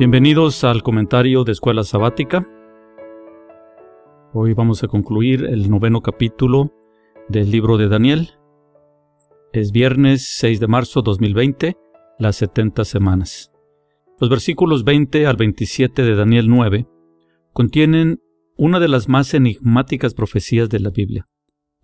Bienvenidos al comentario de Escuela Sabática. Hoy vamos a concluir el noveno capítulo del libro de Daniel. Es viernes 6 de marzo 2020, las 70 semanas. Los versículos 20 al 27 de Daniel 9 contienen una de las más enigmáticas profecías de la Biblia,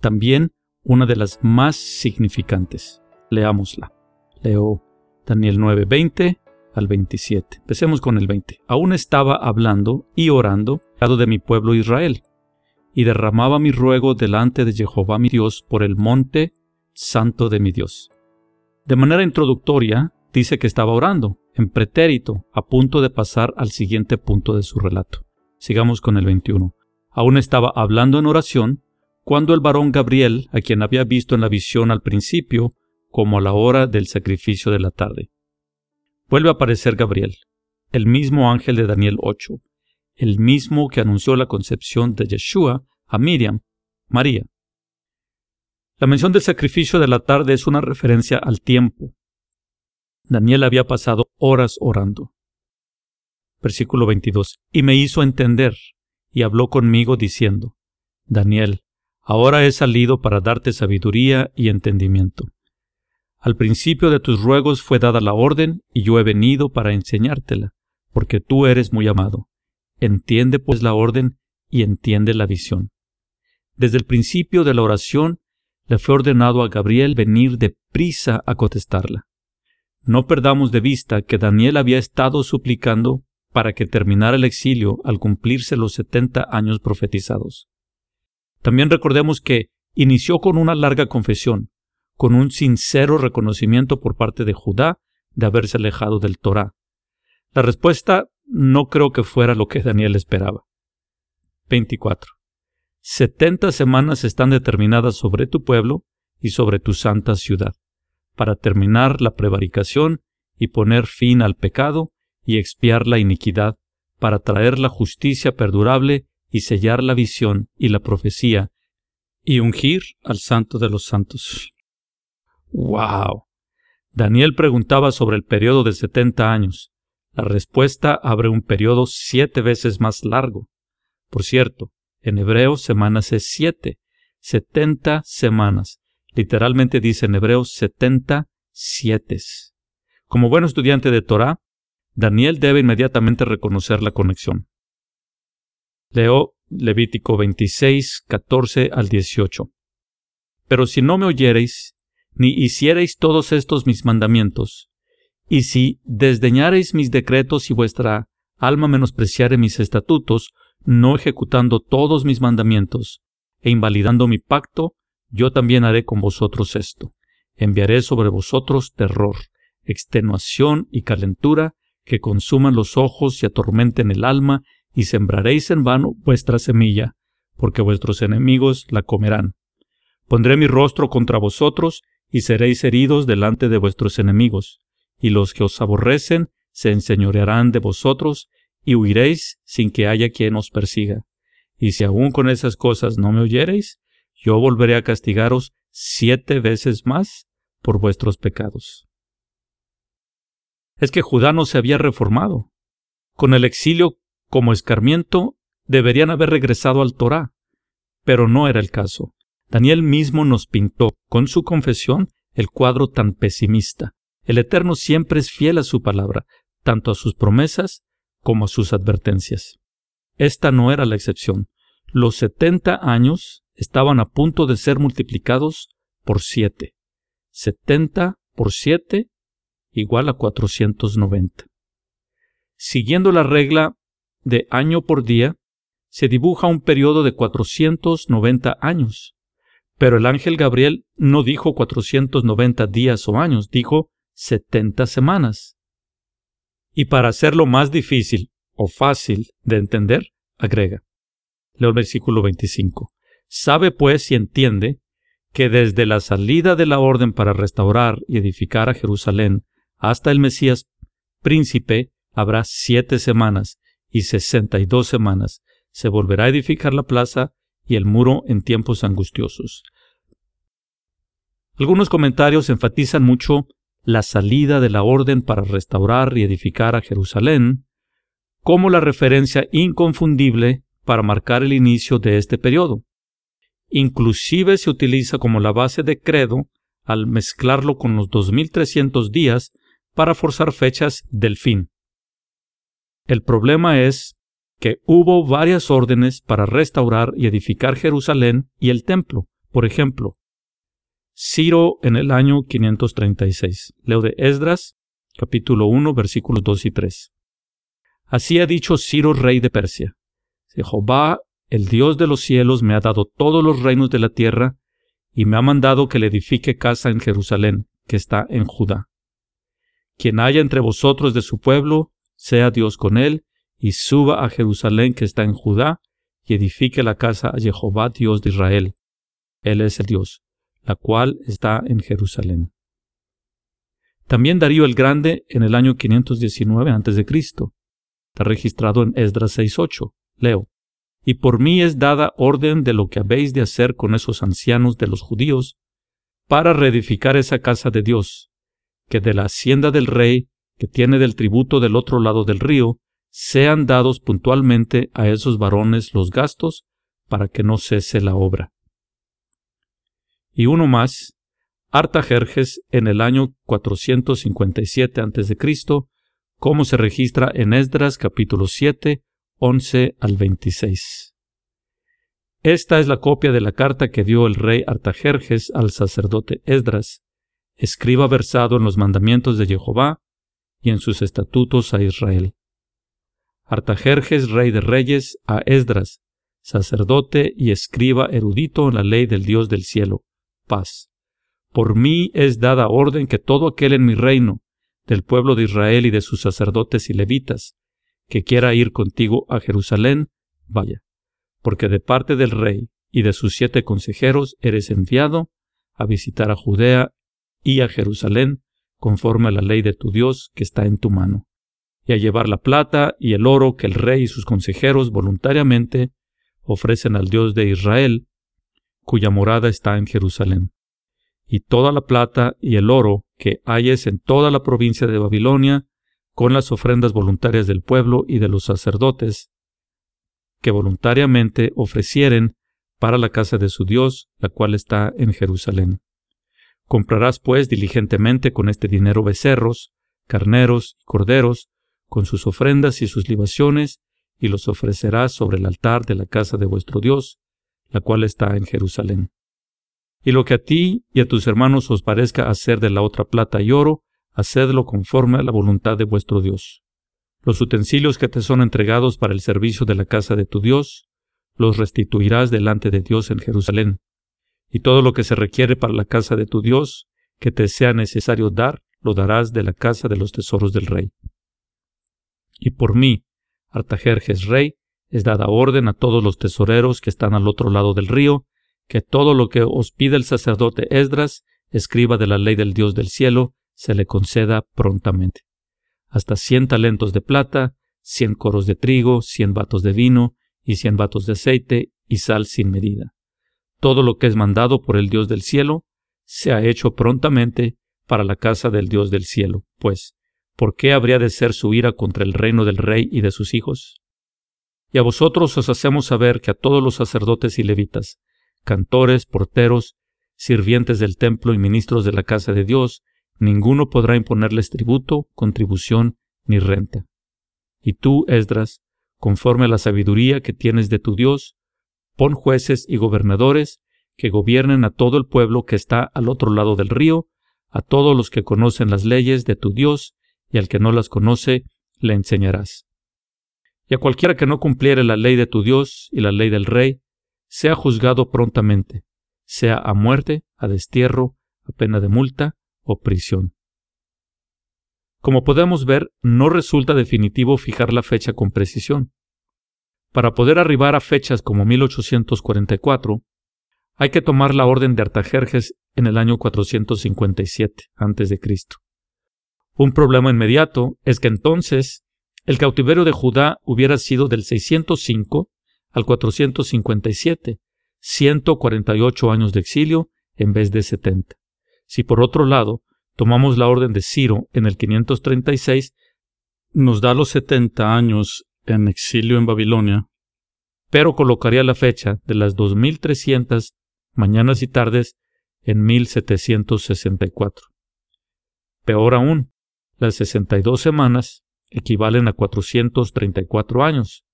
también una de las más significantes. Leámosla. Leo Daniel 9, 20 al 27. Empecemos con el 20. Aún estaba hablando y orando lado de mi pueblo Israel, y derramaba mi ruego delante de Jehová mi Dios por el monte santo de mi Dios. De manera introductoria, dice que estaba orando, en pretérito, a punto de pasar al siguiente punto de su relato. Sigamos con el 21. Aún estaba hablando en oración, cuando el varón Gabriel, a quien había visto en la visión al principio, como a la hora del sacrificio de la tarde, Vuelve a aparecer Gabriel, el mismo ángel de Daniel 8, el mismo que anunció la concepción de Yeshua a Miriam, María. La mención del sacrificio de la tarde es una referencia al tiempo. Daniel había pasado horas orando. Versículo 22. Y me hizo entender, y habló conmigo diciendo, Daniel, ahora he salido para darte sabiduría y entendimiento. Al principio de tus ruegos fue dada la orden, y yo he venido para enseñártela, porque tú eres muy amado. Entiende pues la orden y entiende la visión. Desde el principio de la oración le fue ordenado a Gabriel venir de prisa a contestarla. No perdamos de vista que Daniel había estado suplicando para que terminara el exilio al cumplirse los setenta años profetizados. También recordemos que inició con una larga confesión, con un sincero reconocimiento por parte de Judá de haberse alejado del Torá. La respuesta no creo que fuera lo que Daniel esperaba. 24. Setenta semanas están determinadas sobre tu pueblo y sobre tu santa ciudad, para terminar la prevaricación y poner fin al pecado y expiar la iniquidad, para traer la justicia perdurable y sellar la visión y la profecía, y ungir al santo de los santos. ¡Wow! Daniel preguntaba sobre el periodo de setenta años. La respuesta abre un periodo siete veces más largo. Por cierto, en hebreo semanas es siete, setenta semanas. Literalmente dice en hebreo setenta siete. Como buen estudiante de Torah, Daniel debe inmediatamente reconocer la conexión. Leo Levítico 26, 14 al 18. Pero si no me oyereis ni hiciereis todos estos mis mandamientos, y si desdeñareis mis decretos y vuestra alma menospreciare mis estatutos, no ejecutando todos mis mandamientos, e invalidando mi pacto, yo también haré con vosotros esto. Enviaré sobre vosotros terror, extenuación y calentura, que consuman los ojos y atormenten el alma, y sembraréis en vano vuestra semilla, porque vuestros enemigos la comerán. Pondré mi rostro contra vosotros, y seréis heridos delante de vuestros enemigos, y los que os aborrecen se enseñorearán de vosotros, y huiréis sin que haya quien os persiga. Y si aún con esas cosas no me oyereis, yo volveré a castigaros siete veces más por vuestros pecados. Es que Judá no se había reformado. Con el exilio como escarmiento, deberían haber regresado al Torá, pero no era el caso. Daniel mismo nos pintó, con su confesión, el cuadro tan pesimista. El Eterno siempre es fiel a su palabra, tanto a sus promesas como a sus advertencias. Esta no era la excepción. Los setenta años estaban a punto de ser multiplicados por siete. Setenta por siete igual a 490. Siguiendo la regla de año por día, se dibuja un periodo de 490 años. Pero el ángel Gabriel no dijo 490 días o años, dijo 70 semanas. Y para hacerlo más difícil o fácil de entender, agrega. Leo el versículo 25. Sabe pues y entiende que desde la salida de la orden para restaurar y edificar a Jerusalén hasta el Mesías príncipe habrá siete semanas y sesenta y dos semanas. Se volverá a edificar la plaza y el muro en tiempos angustiosos. Algunos comentarios enfatizan mucho la salida de la orden para restaurar y edificar a Jerusalén, como la referencia inconfundible para marcar el inicio de este periodo. Inclusive se utiliza como la base de credo al mezclarlo con los 2300 días para forzar fechas del fin. El problema es que hubo varias órdenes para restaurar y edificar Jerusalén y el templo. Por ejemplo, Ciro en el año 536. Leo de Esdras, capítulo 1, versículos 2 y 3. Así ha dicho Ciro, rey de Persia. Jehová, el Dios de los cielos, me ha dado todos los reinos de la tierra, y me ha mandado que le edifique casa en Jerusalén, que está en Judá. Quien haya entre vosotros de su pueblo, sea Dios con él, y suba a Jerusalén que está en Judá, y edifique la casa a Jehová Dios de Israel. Él es el Dios, la cual está en Jerusalén. También Darío el Grande en el año 519 a.C. Está registrado en Esdras 6.8. Leo. Y por mí es dada orden de lo que habéis de hacer con esos ancianos de los judíos, para reedificar esa casa de Dios, que de la hacienda del rey, que tiene del tributo del otro lado del río, sean dados puntualmente a esos varones los gastos, para que no cese la obra. Y uno más, Artajerjes en el año 457 a.C., como se registra en Esdras capítulo 7, 11 al 26. Esta es la copia de la carta que dio el rey Artajerjes al sacerdote Esdras, escriba versado en los mandamientos de Jehová y en sus estatutos a Israel. Artajerjes, rey de reyes, a Esdras, sacerdote y escriba erudito en la ley del Dios del cielo, paz. Por mí es dada orden que todo aquel en mi reino, del pueblo de Israel y de sus sacerdotes y levitas, que quiera ir contigo a Jerusalén, vaya, porque de parte del rey y de sus siete consejeros eres enviado a visitar a Judea y a Jerusalén, conforme a la ley de tu Dios que está en tu mano, y a llevar la plata y el oro que el rey y sus consejeros voluntariamente ofrecen al Dios de Israel, cuya morada está en Jerusalén. Y toda la plata y el oro que hayes en toda la provincia de Babilonia, con las ofrendas voluntarias del pueblo y de los sacerdotes, que voluntariamente ofrecieren para la casa de su Dios, la cual está en Jerusalén. Comprarás pues diligentemente con este dinero becerros, carneros y corderos, con sus ofrendas y sus libaciones, y los ofrecerás sobre el altar de la casa de vuestro Dios, la cual está en Jerusalén. Y lo que a ti y a tus hermanos os parezca hacer de la otra plata y oro, hacedlo conforme a la voluntad de vuestro Dios. Los utensilios que te son entregados para el servicio de la casa de tu Dios, los restituirás delante de Dios en Jerusalén. Y todo lo que se requiere para la casa de tu Dios, que te sea necesario dar, lo darás de la casa de los tesoros del rey. Y por mí, Artajerjes rey, es dada orden a todos los tesoreros que están al otro lado del río, que todo lo que os pide el sacerdote Esdras, escriba de la ley del Dios del cielo, se le conceda prontamente. Hasta cien talentos de plata, cien coros de trigo, cien vatos de vino, y cien vatos de aceite, y sal sin medida. Todo lo que es mandado por el Dios del cielo, se ha hecho prontamente para la casa del Dios del cielo, pues, ¿por qué habría de ser su ira contra el reino del rey y de sus hijos? Y a vosotros os hacemos saber que a todos los sacerdotes y levitas, cantores, porteros, sirvientes del templo y ministros de la casa de Dios, ninguno podrá imponerles tributo, contribución ni renta. Y tú, Esdras, conforme a la sabiduría que tienes de tu Dios, pon jueces y gobernadores que gobiernen a todo el pueblo que está al otro lado del río, a todos los que conocen las leyes de tu Dios, y al que no las conoce, le enseñarás. Y a cualquiera que no cumpliere la ley de tu Dios y la ley del rey, sea juzgado prontamente, sea a muerte, a destierro, a pena de multa o prisión. Como podemos ver, no resulta definitivo fijar la fecha con precisión. Para poder arribar a fechas como 1844, hay que tomar la orden de Artajerjes en el año 457 a.C. Un problema inmediato es que entonces el cautiverio de Judá hubiera sido del 605 al 457, 148 años de exilio en vez de 70. Si por otro lado tomamos la orden de Ciro en el 536, nos da los 70 años en exilio en Babilonia, pero colocaría la fecha de las 2300 mañanas y tardes en 1764. Peor aún, las 62 semanas equivalen a 434 años.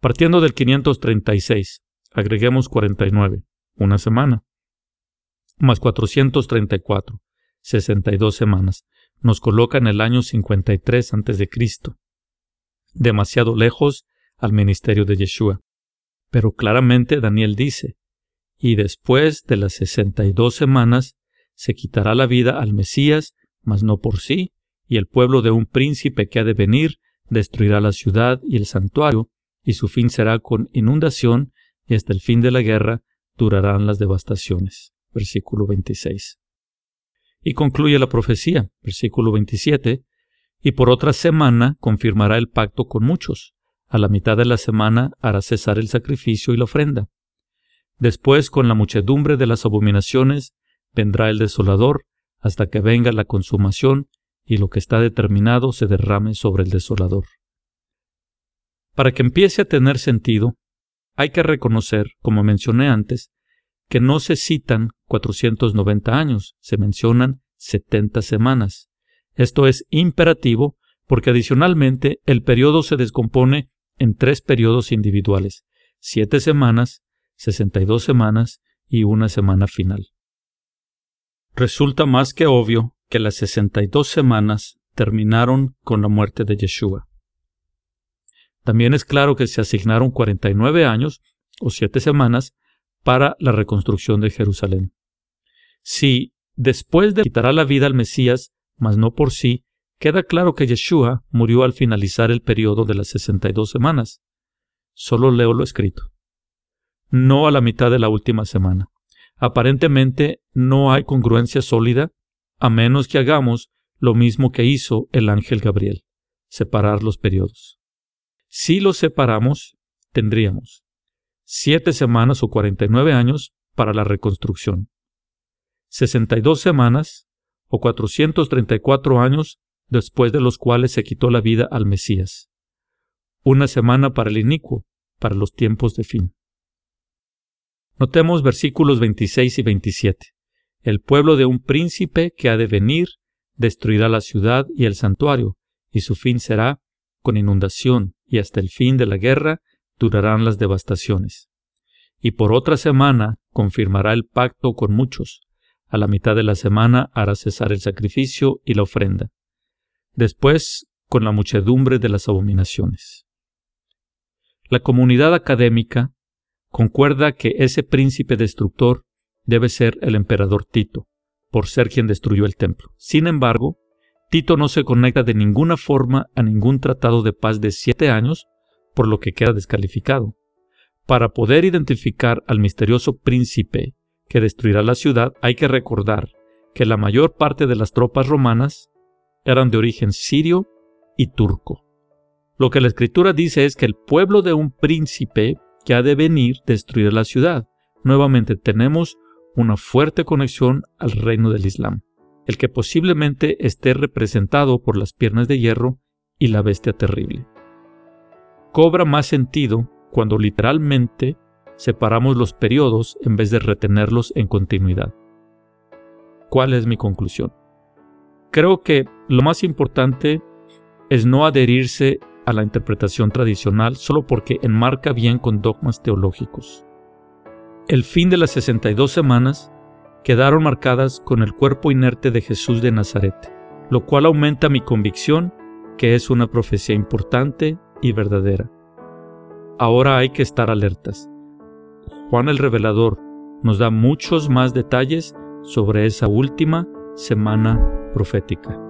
Partiendo del 536, agreguemos 49, una semana, más 434, 62 semanas, nos coloca en el año 53 a.C., demasiado lejos al ministerio de Yeshua. Pero claramente Daniel dice, y después de las 62 semanas se quitará la vida al Mesías, mas no por sí, y el pueblo de un príncipe que ha de venir destruirá la ciudad y el santuario, y su fin será con inundación, y hasta el fin de la guerra durarán las devastaciones. Versículo 26. Y concluye la profecía, versículo 27, y por otra semana confirmará el pacto con muchos. A la mitad de la semana hará cesar el sacrificio y la ofrenda. Después, con la muchedumbre de las abominaciones, vendrá el desolador, hasta que venga la consumación y lo que está determinado se derrame sobre el desolador. Para que empiece a tener sentido, hay que reconocer, como mencioné antes, que no se citan 490 años, se mencionan 70 semanas. Esto es imperativo porque adicionalmente el periodo se descompone en tres periodos individuales, siete semanas, 62 semanas y una semana final. Resulta más que obvio que las 62 semanas terminaron con la muerte de Yeshua. También es claro que se asignaron 49 años o siete semanas para la reconstrucción de Jerusalén. Si después de quitará la vida al Mesías mas no por sí, queda claro que Yeshua murió al finalizar el periodo de las 62 semanas. Solo leo lo escrito. No a la mitad de la última semana. Aparentemente no hay congruencia sólida a menos que hagamos lo mismo que hizo el ángel Gabriel, separar los periodos. Si los separamos, tendríamos siete semanas o 49 años para la reconstrucción, 62 semanas o 434 años después de los cuales se quitó la vida al Mesías. Una semana para el inicuo, para los tiempos de fin. Notemos versículos 26 y 27. El pueblo de un príncipe que ha de venir destruirá la ciudad y el santuario, y su fin será con inundación, y hasta el fin de la guerra durarán las devastaciones. Y por otra semana confirmará el pacto con muchos, a la mitad de la semana hará cesar el sacrificio y la ofrenda. Después, con la muchedumbre de las abominaciones. La comunidad académica concuerda que ese príncipe destructor debe ser el emperador Tito, por ser quien destruyó el templo. Sin embargo, Tito no se conecta de ninguna forma a ningún tratado de paz de siete años, por lo que queda descalificado. Para poder identificar al misterioso príncipe que destruirá la ciudad, hay que recordar que la mayor parte de las tropas romanas eran de origen sirio y turco. Lo que la escritura dice es que el pueblo de un príncipe que ha de venir destruirá la ciudad. Nuevamente tenemos una fuerte conexión al reino del Islam, el que posiblemente esté representado por las piernas de hierro y la bestia terrible. Cobra más sentido cuando literalmente separamos los periodos en vez de retenerlos en continuidad. ¿Cuál es mi conclusión? Creo que lo más importante es no adherirse a la interpretación tradicional solo porque enmarca bien con dogmas teológicos. El fin de las 62 semanas quedaron marcadas con el cuerpo inerte de Jesús de Nazaret, lo cual aumenta mi convicción que es una profecía importante y verdadera. Ahora hay que estar alertas. Juan el Revelador nos da muchos más detalles sobre esa última semana profética.